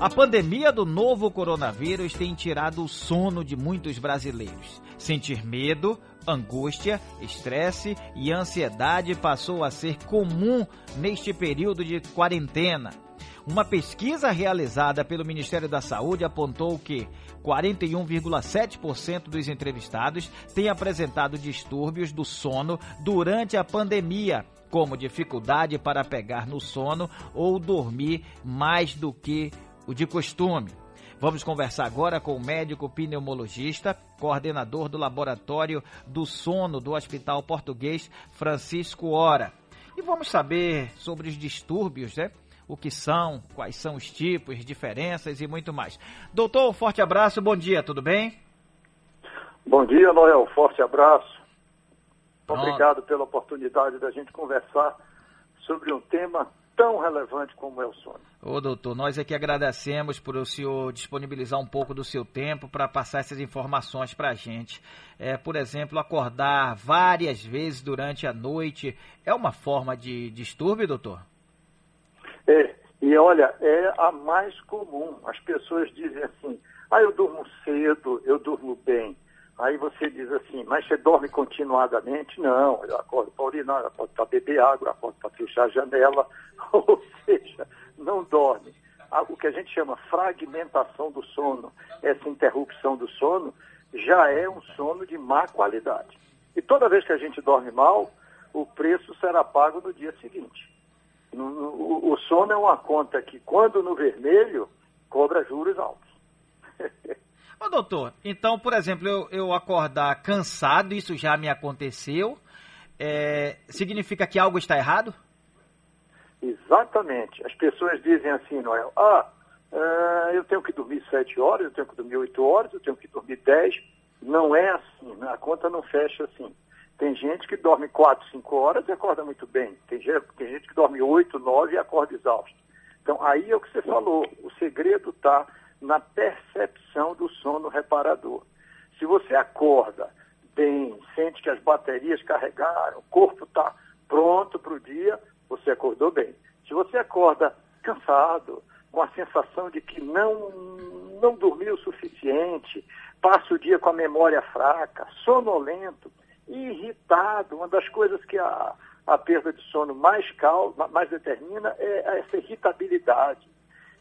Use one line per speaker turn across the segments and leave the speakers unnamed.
A pandemia do novo coronavírus tem tirado o sono de muitos brasileiros. Sentir medo, angústia, estresse e ansiedade passou a ser comum neste período de quarentena. Uma pesquisa realizada pelo Ministério da Saúde apontou que 41,7% dos entrevistados têm apresentado distúrbios do sono durante a pandemia, como dificuldade para pegar no sono ou dormir mais do que o de costume. Vamos conversar agora com o médico pneumologista, coordenador do Laboratório do Sono do Hospital Português, Francisco Ora. E vamos saber sobre os distúrbios, né? O que são, quais são os tipos, diferenças e muito mais. Doutor, um forte abraço, bom dia, tudo bem?
Bom dia, Noel, forte abraço. Pronto. Obrigado pela oportunidade da gente conversar sobre um tema tão relevante como é o sono.
Ô doutor, nós aqui agradecemos por o senhor disponibilizar um pouco do seu tempo para passar essas informações para a gente. É, por exemplo, acordar várias vezes durante a noite é uma forma de distúrbio, doutor?
É, e olha, é a mais comum. As pessoas dizem assim, ah, eu durmo cedo, eu durmo bem. Aí você diz assim, mas você dorme continuadamente? Não, eu acordo para urinar, eu acordo para beber água, eu acordo para fechar a janela, ou seja, não dorme. O que a gente chama fragmentação do sono, essa interrupção do sono, já é um sono de má qualidade. E toda vez que a gente dorme mal, o preço será pago no dia seguinte. O sono é uma conta que, quando no vermelho, cobra juros altos.
Ô, doutor, então, por exemplo, eu, eu acordar cansado, isso já me aconteceu, é, significa que algo está errado?
Exatamente. As pessoas dizem assim, Noel, ah, uh, eu tenho que dormir sete horas, eu tenho que dormir oito horas, eu tenho que dormir dez. Não é assim, né? a conta não fecha assim. Tem gente que dorme quatro, cinco horas e acorda muito bem. Tem gente, tem gente que dorme oito, nove e acorda exausto. Então, aí é o que você falou. O segredo está na percepção do sono reparador. Se você acorda bem, sente que as baterias carregaram, o corpo está pronto para o dia, você acordou bem. Se você acorda cansado, com a sensação de que não, não dormiu o suficiente, passa o dia com a memória fraca, sonolento, irritado, uma das coisas que a, a perda de sono mais, cal, mais determina é essa irritabilidade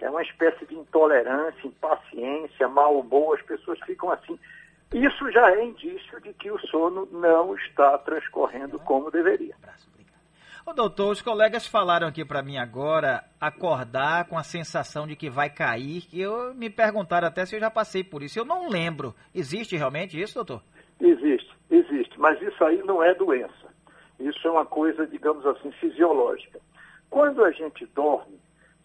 é uma espécie de intolerância, impaciência, mau humor, as pessoas ficam assim. Isso já é indício de que o sono não está transcorrendo como deveria.
Ô, doutor, os colegas falaram aqui para mim agora acordar com a sensação de que vai cair, e eu me perguntaram até se eu já passei por isso. Eu não lembro. Existe realmente isso, doutor?
Existe, existe, mas isso aí não é doença. Isso é uma coisa, digamos assim, fisiológica. Quando a gente dorme,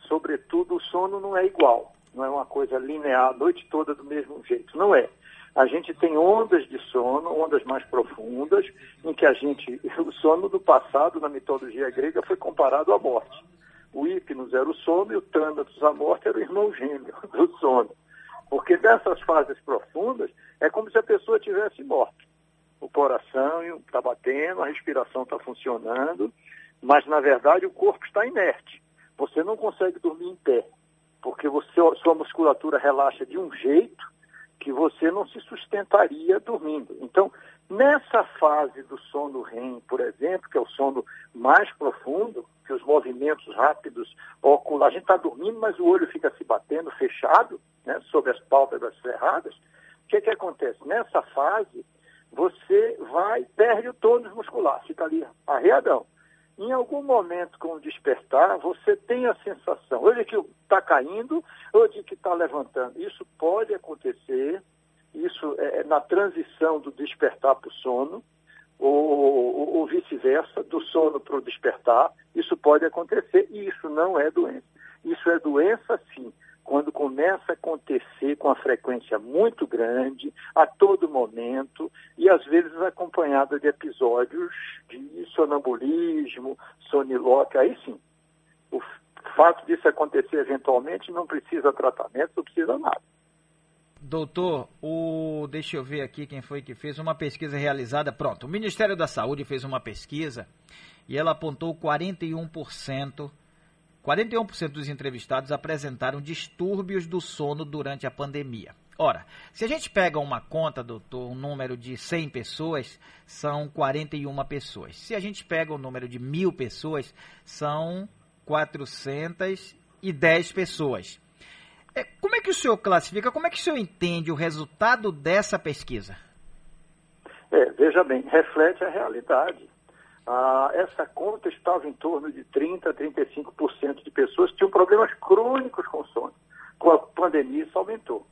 sobretudo, o sono não é igual, não é uma coisa linear, a noite toda do mesmo jeito, não é. A gente tem ondas de sono, ondas mais profundas, em que a gente, o sono do passado, na mitologia grega, foi comparado à morte. O hipnos era o sono e o tânatos, a morte, era o irmão gêmeo do sono. Porque dessas fases profundas, é como se a pessoa tivesse morto. O coração está batendo, a respiração está funcionando, mas, na verdade, o corpo está inerte. Você não consegue dormir em pé, porque você, sua musculatura relaxa de um jeito que você não se sustentaria dormindo. Então, nessa fase do sono REM, por exemplo, que é o sono mais profundo, que os movimentos rápidos oculares, a gente está dormindo, mas o olho fica se batendo fechado, né, sob as pálpebras cerradas, o que, que acontece? Nessa fase, você vai, perde o tônus muscular, fica ali arreadão em algum momento com o despertar, você tem a sensação, ou de que está caindo, ou de que está levantando. Isso pode acontecer, isso é, é na transição do despertar para o sono, ou, ou, ou vice-versa, do sono para o despertar, isso pode acontecer e isso não é doença. Isso é doença, sim, quando começa a acontecer com a frequência muito grande, a todo momento, e às vezes acompanhada de episódios de sonambulismo, sonilóquia, aí sim. O fato disso acontecer eventualmente não precisa tratamento, não precisa nada.
Doutor, o, deixa eu ver aqui quem foi que fez uma pesquisa realizada. Pronto, o Ministério da Saúde fez uma pesquisa e ela apontou 41% 41% dos entrevistados apresentaram distúrbios do sono durante a pandemia. Ora, se a gente pega uma conta, doutor, um número de 100 pessoas, são 41 pessoas. Se a gente pega o um número de mil pessoas, são 410 pessoas. É, como é que o senhor classifica, como é que o senhor entende o resultado dessa pesquisa?
É, veja bem, reflete a realidade. Ah, essa conta estava em torno de 30% a 35% de pessoas que tinham problemas crônicos com sono. Com a pandemia isso aumentou.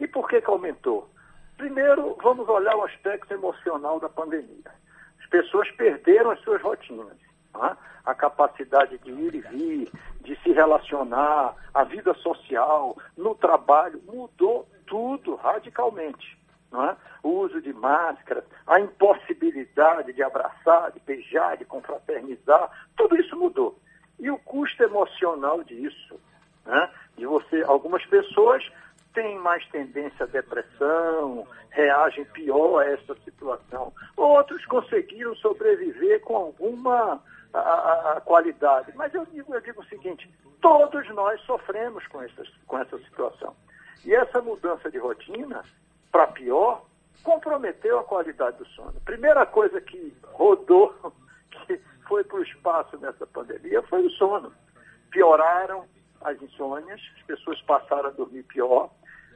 E por que, que aumentou? Primeiro, vamos olhar o aspecto emocional da pandemia. As pessoas perderam as suas rotinas. Tá? A capacidade de ir e vir, de se relacionar, a vida social, no trabalho, mudou tudo radicalmente. É? o uso de máscaras, a impossibilidade de abraçar, de beijar, de confraternizar, tudo isso mudou. E o custo emocional disso, né? de você, algumas pessoas têm mais tendência à depressão, reagem pior a essa situação. Outros conseguiram sobreviver com alguma a, a, a qualidade. Mas eu digo, eu digo o seguinte, todos nós sofremos com, essas, com essa situação. E essa mudança de rotina para pior, comprometeu a qualidade do sono. Primeira coisa que rodou, que foi para o espaço nessa pandemia, foi o sono. Pioraram as insônias, as pessoas passaram a dormir pior.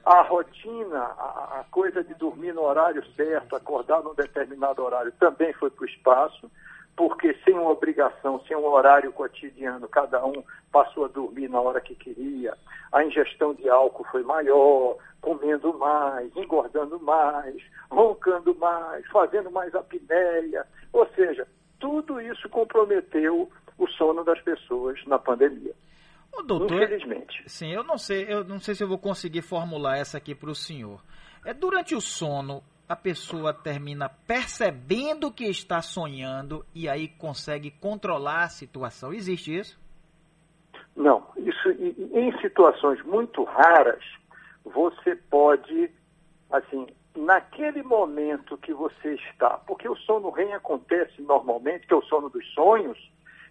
A rotina, a, a coisa de dormir no horário certo, acordar num determinado horário, também foi para o espaço porque sem uma obrigação, sem um horário cotidiano, cada um passou a dormir na hora que queria, a ingestão de álcool foi maior, comendo mais, engordando mais, roncando mais, fazendo mais apneia, ou seja, tudo isso comprometeu o sono das pessoas na pandemia.
Ô, doutor, Infelizmente. Sim, eu não sei, eu não sei se eu vou conseguir formular essa aqui para o senhor. É durante o sono, a pessoa termina percebendo que está sonhando e aí consegue controlar a situação. Existe isso?
Não. Isso, em situações muito raras, você pode, assim, naquele momento que você está, porque o sono REM acontece normalmente, que é o sono dos sonhos,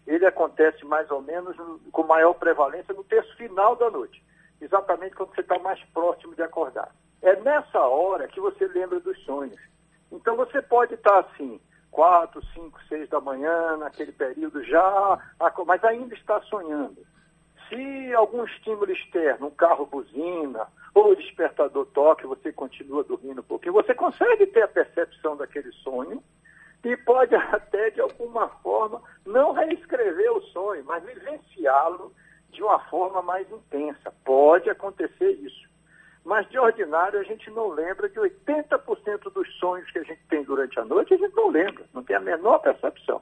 ele acontece mais ou menos com maior prevalência no terço final da noite, exatamente quando você está mais próximo de acordar. É nessa hora que você lembra dos sonhos. Então você pode estar assim, quatro, cinco, seis da manhã, naquele período já, mas ainda está sonhando. Se algum estímulo externo, um carro buzina, ou o despertador toque, você continua dormindo um pouquinho, você consegue ter a percepção daquele sonho e pode até, de alguma forma, não reescrever o sonho, mas vivenciá-lo de uma forma mais intensa. Pode acontecer isso. Mas, de ordinário, a gente não lembra de 80% dos sonhos que a gente tem durante a noite, a gente não lembra, não tem a menor percepção.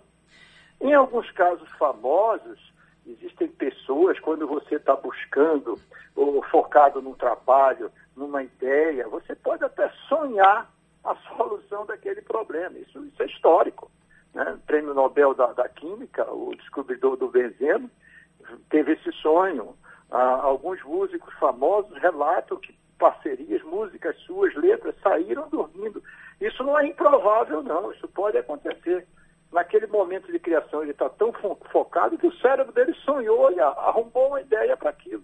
Em alguns casos famosos, existem pessoas, quando você está buscando ou focado num trabalho, numa ideia, você pode até sonhar a solução daquele problema. Isso, isso é histórico. Né? O prêmio Nobel da, da Química, o descobridor do benzeno, teve esse sonho. Ah, alguns músicos famosos relatam que parcerias, músicas suas, letras, saíram dormindo. Isso não é improvável, não. Isso pode acontecer. Naquele momento de criação, ele está tão focado que o cérebro dele sonhou e arrumou uma ideia para aquilo.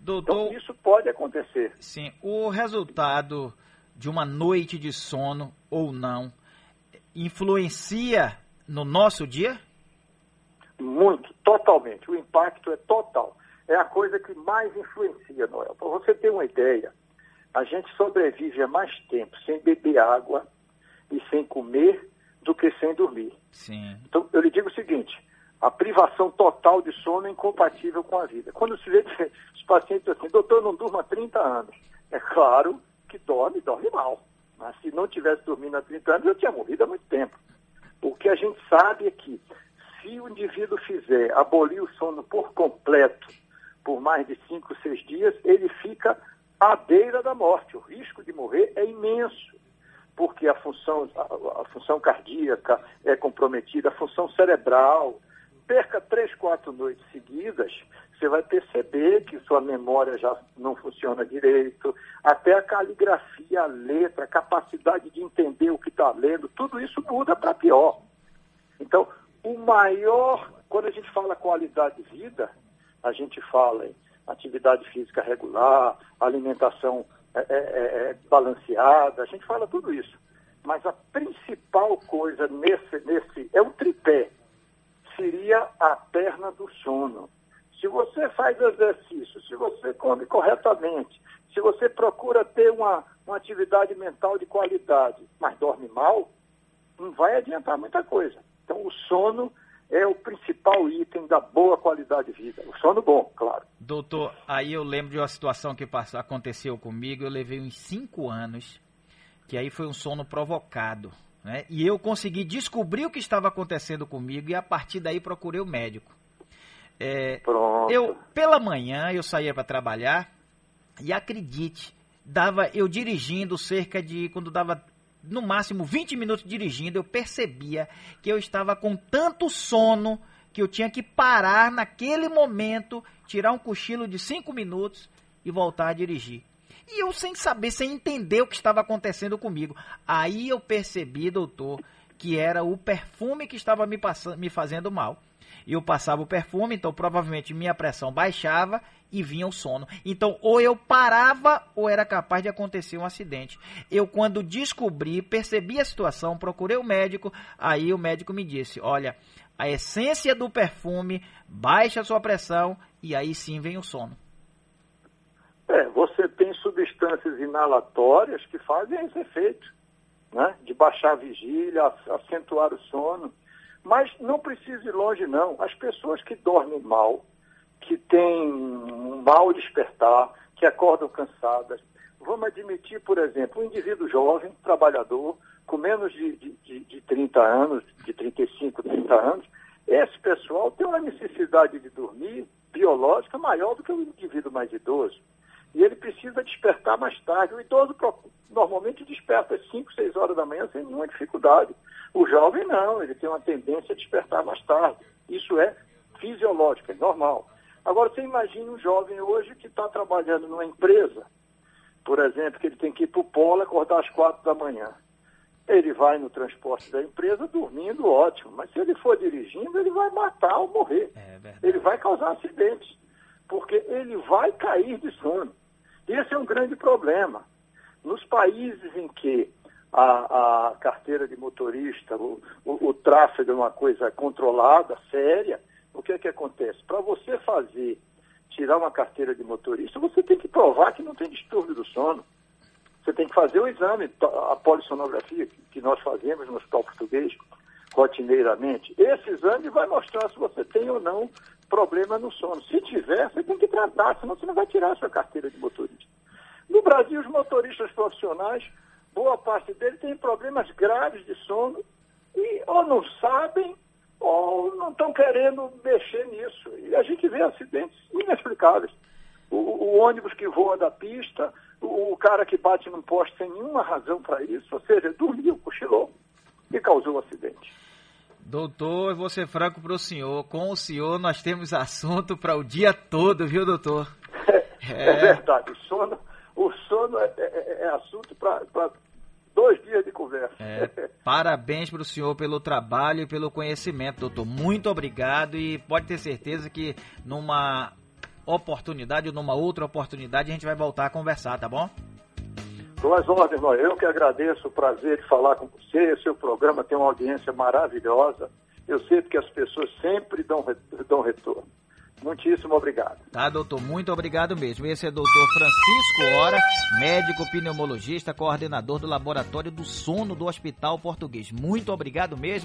Doutor, então, isso pode acontecer.
Sim. O resultado de uma noite de sono ou não influencia no nosso dia?
Muito, totalmente. O impacto é total é a coisa que mais influencia, Noel. Para você ter uma ideia, a gente sobrevive há mais tempo sem beber água e sem comer do que sem dormir.
Sim.
Então, eu lhe digo o seguinte, a privação total de sono é incompatível com a vida. Quando se vê os pacientes assim, doutor, não durmo há 30 anos. É claro que dorme, dorme mal. Mas se não tivesse dormindo há 30 anos, eu tinha morrido há muito tempo. O que a gente sabe é que se o indivíduo fizer abolir o sono por completo, por mais de cinco, seis dias, ele fica à beira da morte. O risco de morrer é imenso, porque a função, a, a função cardíaca é comprometida, a função cerebral. Perca três, quatro noites seguidas, você vai perceber que sua memória já não funciona direito, até a caligrafia, a letra, a capacidade de entender o que está lendo, tudo isso muda para pior. Então, o maior Quando a gente fala qualidade de vida, a gente fala em atividade física regular, alimentação é, é, é, é balanceada, a gente fala tudo isso. Mas a principal coisa nesse, nesse é o tripé, seria a perna do sono. Se você faz exercício, se você come corretamente, se você procura ter uma, uma atividade mental de qualidade, mas dorme mal, não vai adiantar muita coisa. Então, o sono é o principal item da boa qualidade de vida. O sono bom, claro.
Doutor, aí eu lembro de uma situação que passou, aconteceu comigo, eu levei uns cinco anos, que aí foi um sono provocado. Né? E eu consegui descobrir o que estava acontecendo comigo e a partir daí procurei o médico. É, Pronto. Eu, pela manhã, eu saía para trabalhar e acredite, dava eu dirigindo cerca de, quando dava no máximo 20 minutos dirigindo, eu percebia que eu estava com tanto sono que eu tinha que parar naquele momento, tirar um cochilo de 5 minutos e voltar a dirigir. E eu sem saber, sem entender o que estava acontecendo comigo. Aí eu percebi, doutor, que era o perfume que estava me, passando, me fazendo mal. Eu passava o perfume, então provavelmente minha pressão baixava e vinha o sono. Então, ou eu parava ou era capaz de acontecer um acidente. Eu, quando descobri, percebi a situação, procurei o médico, aí o médico me disse: olha, a essência do perfume baixa a sua pressão e aí sim vem o sono.
É, você tem substâncias inalatórias que fazem esse efeito, né? De baixar a vigília, acentuar o sono. Mas não precisa ir longe, não. As pessoas que dormem mal, que têm um mal despertar, que acordam cansadas, vamos admitir, por exemplo, um indivíduo jovem, trabalhador, com menos de, de, de 30 anos, de 35, 30 anos, esse pessoal tem uma necessidade de dormir biológica maior do que o indivíduo mais idoso. E ele precisa despertar mais tarde. O idoso normalmente desperta às 5, 6 horas da manhã sem nenhuma dificuldade. O jovem não, ele tem uma tendência a despertar mais tarde. Isso é fisiológico, é normal. Agora, você imagina um jovem hoje que está trabalhando numa empresa, por exemplo, que ele tem que ir para o polo acordar às quatro da manhã. Ele vai no transporte da empresa dormindo, ótimo. Mas se ele for dirigindo, ele vai matar ou morrer. É ele vai causar acidentes. Porque ele vai cair de sono. Esse é um grande problema. Nos países em que a, a carteira de motorista, o, o, o, tráfego é uma coisa controlada, séria, o que é que acontece? Para você fazer, tirar uma carteira de motorista, você tem que provar que não tem distúrbio do sono. Você tem que fazer o exame, a polissonografia que nós fazemos no Hospital Português rotineiramente. Esse exame vai mostrar se você tem ou não problema no sono. Se tiver, você tem que tratar, senão você não vai tirar a sua carteira de motorista. No Brasil, os motoristas profissionais, boa parte deles tem problemas graves de sono e ou não sabem ou não estão querendo mexer nisso. E a gente vê acidentes inexplicáveis. O, o ônibus que voa da pista, o, o, cara que bate num poste sem nenhuma razão para isso, ou seja, dormiu, cochilou e causou o um acidente.
Doutor, eu vou ser franco para o senhor. Com o senhor nós temos assunto para o dia todo, viu, doutor?
É, é verdade. O sono, o sono é, é, é assunto para dois dias de conversa. É,
parabéns para o senhor pelo trabalho e pelo conhecimento, doutor. Muito obrigado e pode ter certeza que numa oportunidade ou numa outra oportunidade a gente vai voltar a conversar, tá bom?
Suas ordens, eu que agradeço o prazer de falar com você. Seu programa tem uma audiência maravilhosa. Eu sei que as pessoas sempre dão, dão retorno. Muitíssimo obrigado.
Tá, doutor, muito obrigado mesmo. Esse é doutor Francisco Ora, médico pneumologista, coordenador do Laboratório do Sono do Hospital Português. Muito obrigado mesmo.